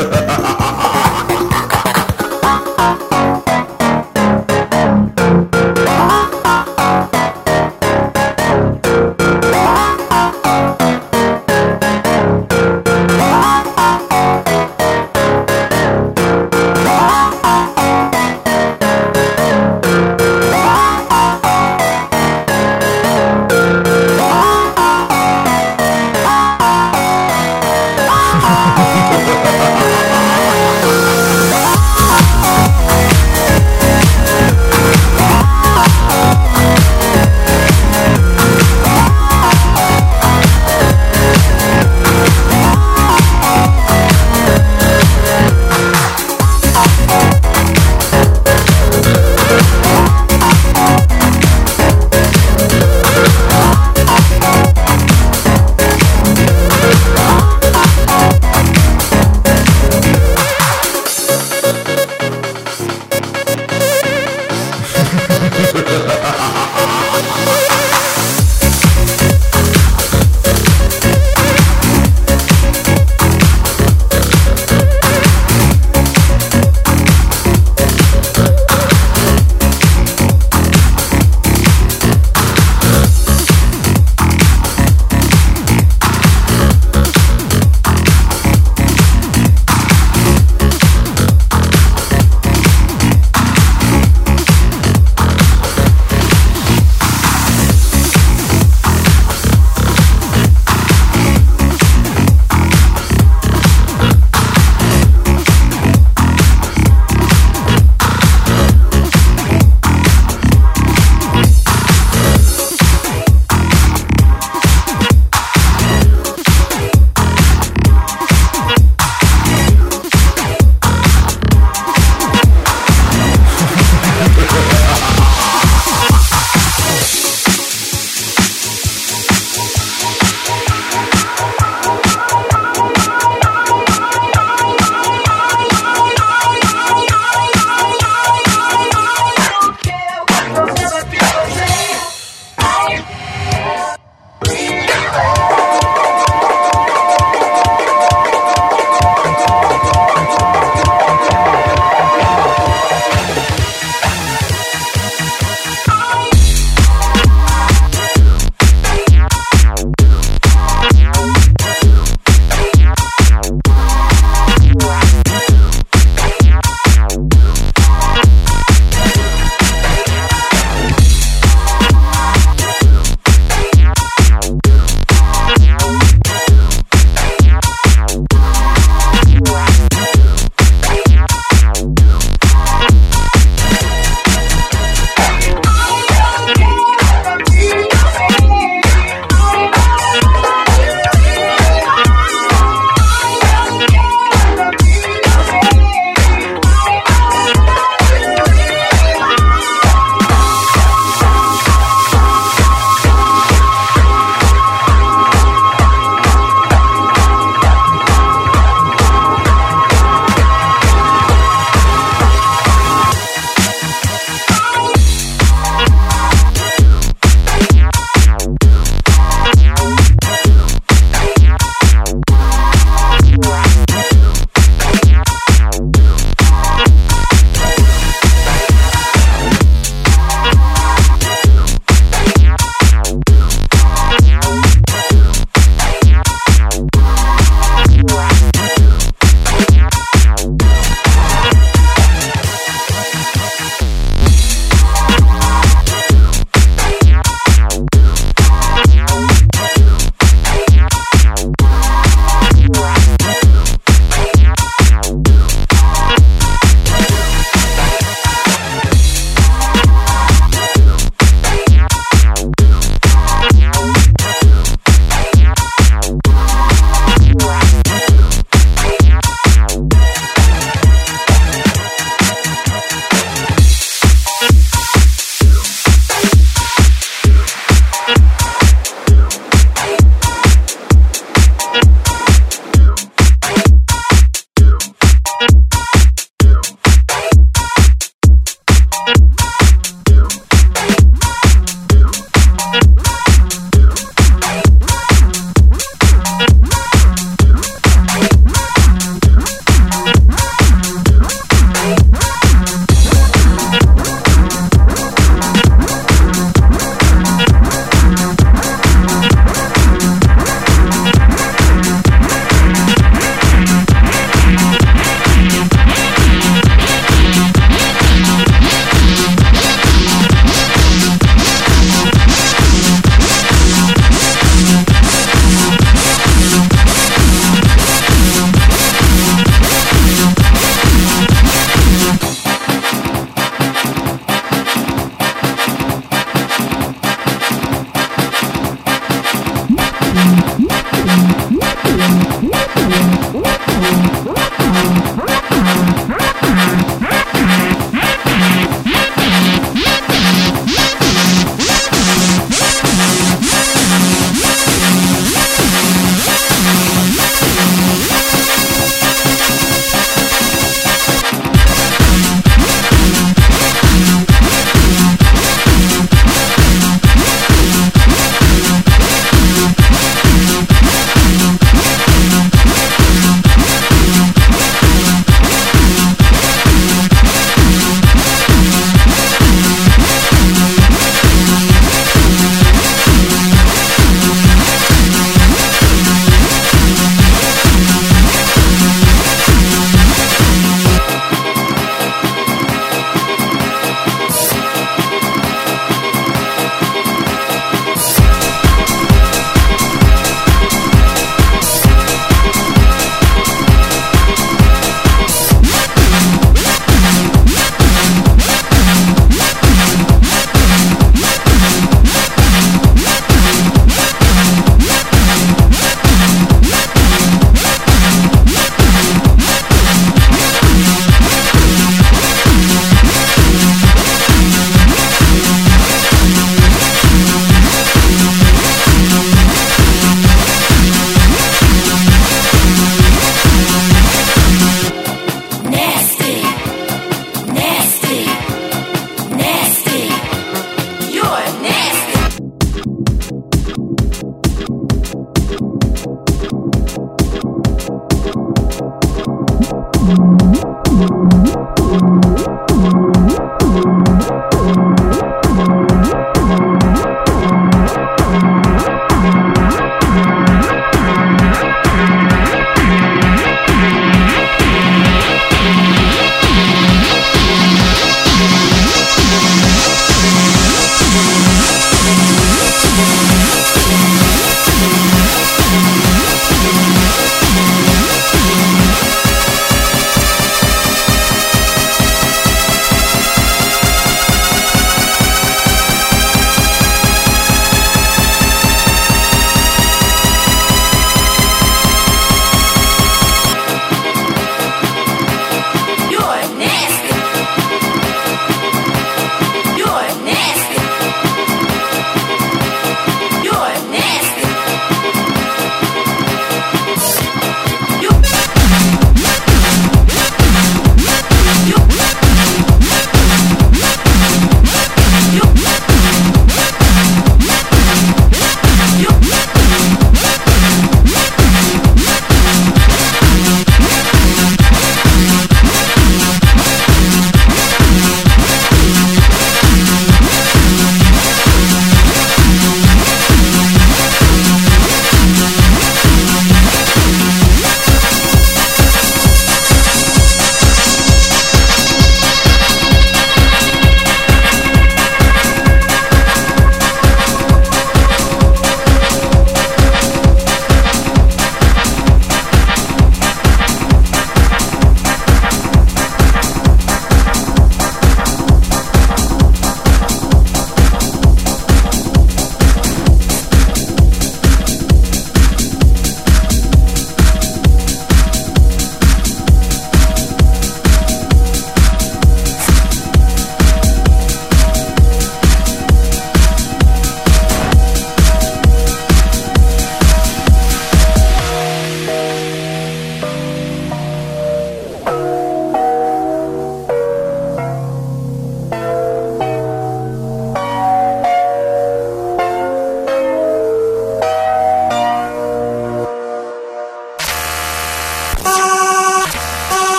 Ha ha ha ha.